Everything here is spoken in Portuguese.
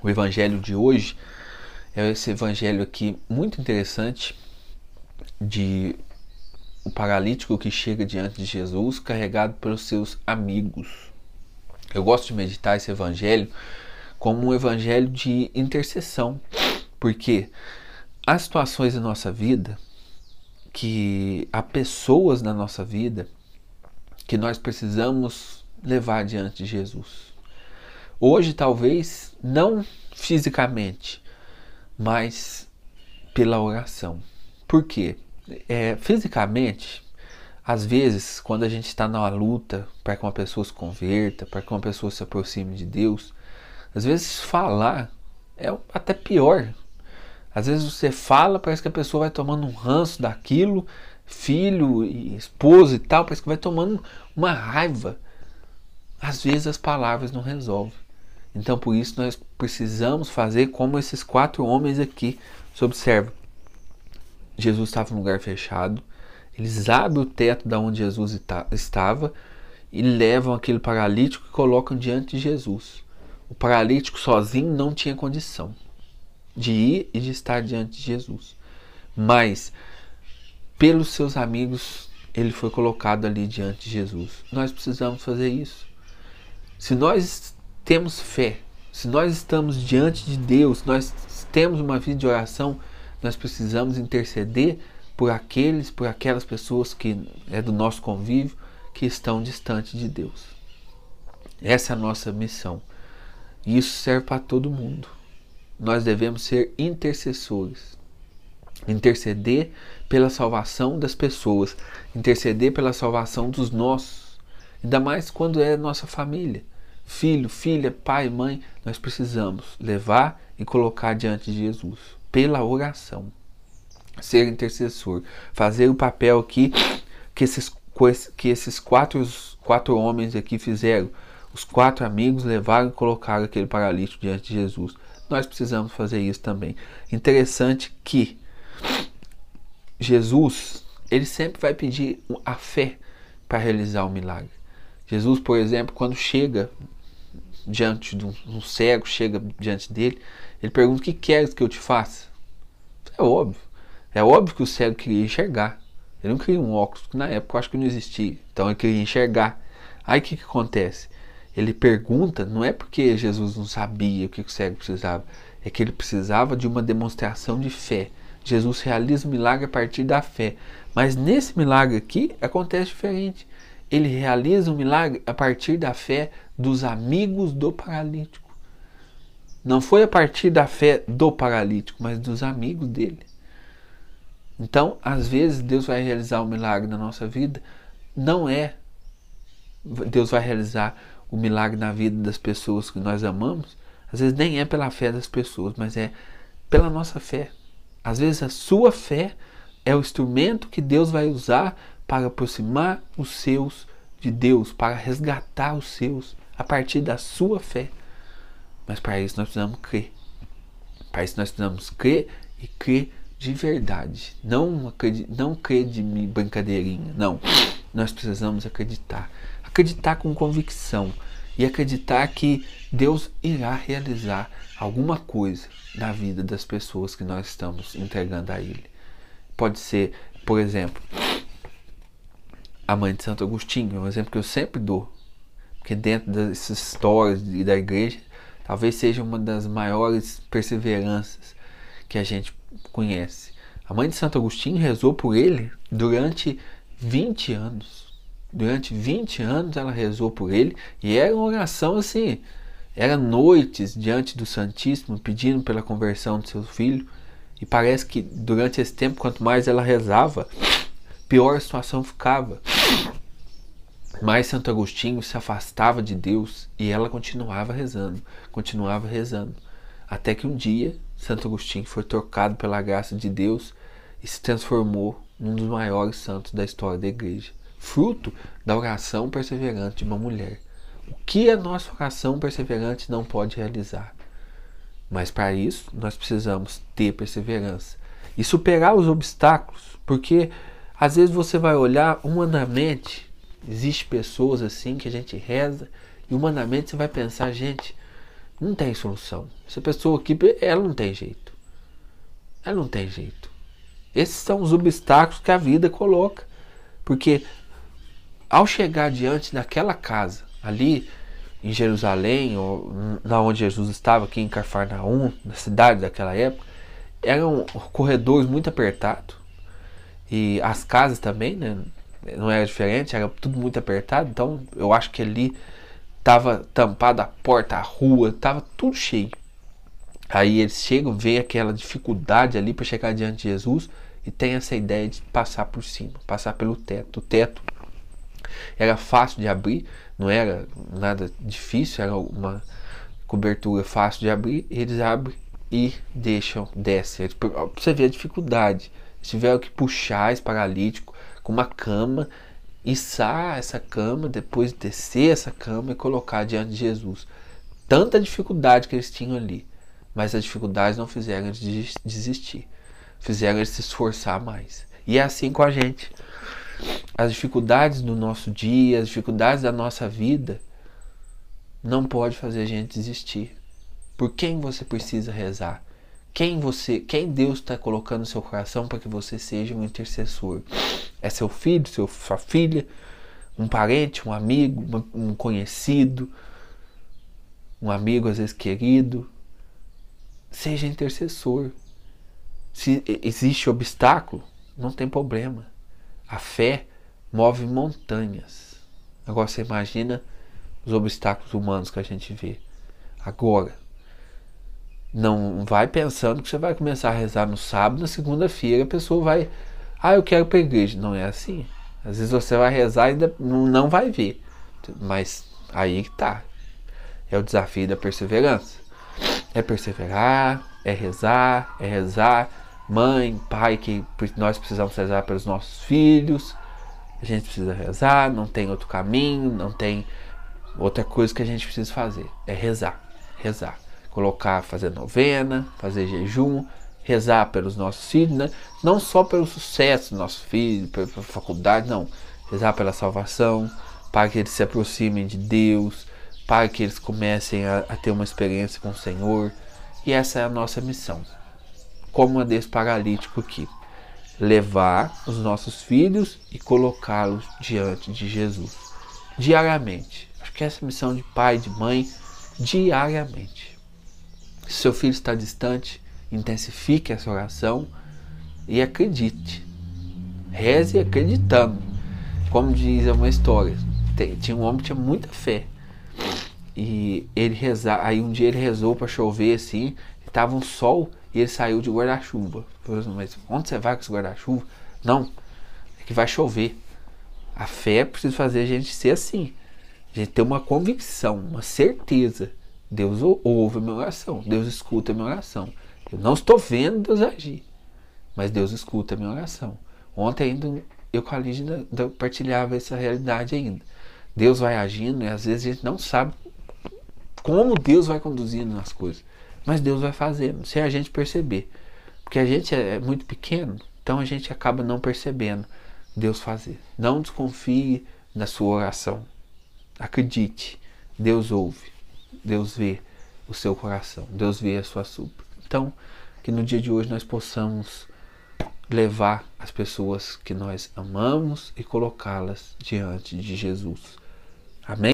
O evangelho de hoje é esse evangelho aqui muito interessante de o paralítico que chega diante de Jesus carregado pelos seus amigos. Eu gosto de meditar esse evangelho como um evangelho de intercessão, porque há situações na nossa vida que há pessoas na nossa vida que nós precisamos levar diante de Jesus. Hoje, talvez, não fisicamente, mas pela oração. Por quê? É, fisicamente, às vezes, quando a gente está numa luta para que uma pessoa se converta, para que uma pessoa se aproxime de Deus, às vezes falar é até pior. Às vezes você fala, parece que a pessoa vai tomando um ranço daquilo, filho e esposa e tal, parece que vai tomando uma raiva. Às vezes as palavras não resolvem. Então por isso nós precisamos fazer como esses quatro homens aqui. Você observa, Jesus estava em um lugar fechado, eles abrem o teto da onde Jesus estava e levam aquele paralítico e colocam diante de Jesus. O paralítico sozinho não tinha condição de ir e de estar diante de Jesus. Mas pelos seus amigos ele foi colocado ali diante de Jesus. Nós precisamos fazer isso. Se nós temos fé, se nós estamos diante de Deus, nós temos uma vida de oração, nós precisamos interceder por aqueles, por aquelas pessoas que é do nosso convívio que estão distante de Deus. Essa é a nossa missão. E isso serve para todo mundo. Nós devemos ser intercessores. Interceder pela salvação das pessoas, interceder pela salvação dos nossos, ainda mais quando é nossa família filho, filha, pai, mãe, nós precisamos levar e colocar diante de Jesus pela oração. Ser intercessor, fazer o papel aqui que esses, que esses quatro, quatro homens aqui fizeram. Os quatro amigos levaram e colocaram aquele paralítico diante de Jesus. Nós precisamos fazer isso também. Interessante que Jesus, ele sempre vai pedir a fé para realizar o milagre. Jesus, por exemplo, quando chega diante de um, cego, chega diante dele, ele pergunta: O que queres que eu te faça? É óbvio. É óbvio que o cego queria enxergar. Ele não queria um óculos, que na época eu acho que não existia. Então ele queria enxergar. Aí o que, que acontece? Ele pergunta, não é porque Jesus não sabia o que o cego precisava, é que ele precisava de uma demonstração de fé. Jesus realiza o milagre a partir da fé. Mas nesse milagre aqui acontece diferente. Ele realiza o milagre a partir da fé dos amigos do paralítico. Não foi a partir da fé do paralítico, mas dos amigos dele. Então, às vezes, Deus vai realizar um milagre na nossa vida, não é. Deus vai realizar o milagre na vida das pessoas que nós amamos, às vezes nem é pela fé das pessoas, mas é pela nossa fé. Às vezes a sua fé é o instrumento que Deus vai usar para aproximar os seus de Deus, para resgatar os seus a partir da sua fé. Mas para isso nós precisamos crer. Para isso nós precisamos crer e crer de verdade. Não, não crer de brincadeirinha. Não. Nós precisamos acreditar. Acreditar com convicção. E acreditar que Deus irá realizar alguma coisa na vida das pessoas que nós estamos entregando a Ele. Pode ser, por exemplo, a mãe de Santo Agostinho, é um exemplo que eu sempre dou que dentro dessas histórias e da igreja, talvez seja uma das maiores perseveranças que a gente conhece. A mãe de Santo Agostinho rezou por ele durante 20 anos. Durante 20 anos ela rezou por ele e era uma oração assim, era noites diante do Santíssimo pedindo pela conversão do seu filho. E parece que durante esse tempo, quanto mais ela rezava, pior a situação ficava. Mas Santo Agostinho se afastava de Deus e ela continuava rezando, continuava rezando. Até que um dia Santo Agostinho foi trocado pela graça de Deus e se transformou num dos maiores santos da história da igreja, fruto da oração perseverante de uma mulher. O que a nossa oração perseverante não pode realizar? Mas para isso nós precisamos ter perseverança e superar os obstáculos, porque às vezes você vai olhar humanamente Existem pessoas assim que a gente reza e humanamente você vai pensar, gente, Não tem solução. Essa pessoa aqui, ela não tem jeito. Ela não tem jeito. Esses são os obstáculos que a vida coloca. Porque ao chegar diante daquela casa, ali em Jerusalém, ou na onde Jesus estava, aqui em Cafarnaum, na cidade daquela época, eram corredores muito apertados. E as casas também, né? Não era diferente, era tudo muito apertado. Então eu acho que ali estava tampada a porta, a rua, estava tudo cheio. Aí eles chegam, veem aquela dificuldade ali para chegar diante de Jesus e tem essa ideia de passar por cima, passar pelo teto. O teto era fácil de abrir, não era nada difícil, era uma cobertura fácil de abrir. Eles abrem e deixam, desce. você ver a dificuldade. Eles tiveram que puxar esse paralítico com uma cama, içar essa cama, depois descer essa cama e colocar diante de Jesus. Tanta dificuldade que eles tinham ali, mas as dificuldades não fizeram eles desistir, fizeram eles se esforçar mais. E é assim com a gente. As dificuldades do nosso dia, as dificuldades da nossa vida, não pode fazer a gente desistir. Por quem você precisa rezar? Quem você, quem Deus está colocando no seu coração para que você seja um intercessor? É seu filho, seu, sua filha, um parente, um amigo, um conhecido, um amigo às vezes querido. Seja intercessor. Se existe obstáculo, não tem problema. A fé move montanhas. Agora você imagina os obstáculos humanos que a gente vê. Agora, não vai pensando que você vai começar a rezar no sábado, na segunda-feira a pessoa vai, ah, eu quero ir para a igreja. Não é assim. Às vezes você vai rezar e ainda não vai ver. Mas aí que tá. É o desafio da perseverança. É perseverar, é rezar, é rezar. Mãe, pai, que nós precisamos rezar pelos nossos filhos. A gente precisa rezar, não tem outro caminho, não tem outra coisa que a gente precisa fazer. É rezar, rezar colocar, fazer novena, fazer jejum, rezar pelos nossos filhos, né? não só pelo sucesso dos nossos filhos, pela faculdade, não. Rezar pela salvação, para que eles se aproximem de Deus, para que eles comecem a, a ter uma experiência com o Senhor. E essa é a nossa missão. Como a desse paralítico aqui. Levar os nossos filhos e colocá-los diante de Jesus. Diariamente. Acho que essa é a missão de pai e de mãe, diariamente. Se seu filho está distante, intensifique essa oração e acredite. Reze acreditando. Como diz uma história, tinha um homem que tinha muita fé. E ele rezar, aí um dia ele rezou para chover assim, estava um sol e ele saiu de guarda-chuva. Assim, mas onde você vai com esse guarda-chuva? Não, é que vai chover. A fé precisa fazer a gente ser assim. A gente ter uma convicção, uma certeza Deus ouve a minha oração, Deus escuta a minha oração. Eu não estou vendo Deus agir, mas Deus escuta a minha oração. Ontem ainda eu com a Lígia partilhava essa realidade ainda. Deus vai agindo e às vezes a gente não sabe como Deus vai conduzindo as coisas. Mas Deus vai fazendo, sem a gente perceber. Porque a gente é muito pequeno, então a gente acaba não percebendo Deus fazer. Não desconfie da sua oração. Acredite, Deus ouve. Deus vê o seu coração, Deus vê a sua súplica. Então, que no dia de hoje nós possamos levar as pessoas que nós amamos e colocá-las diante de Jesus. Amém?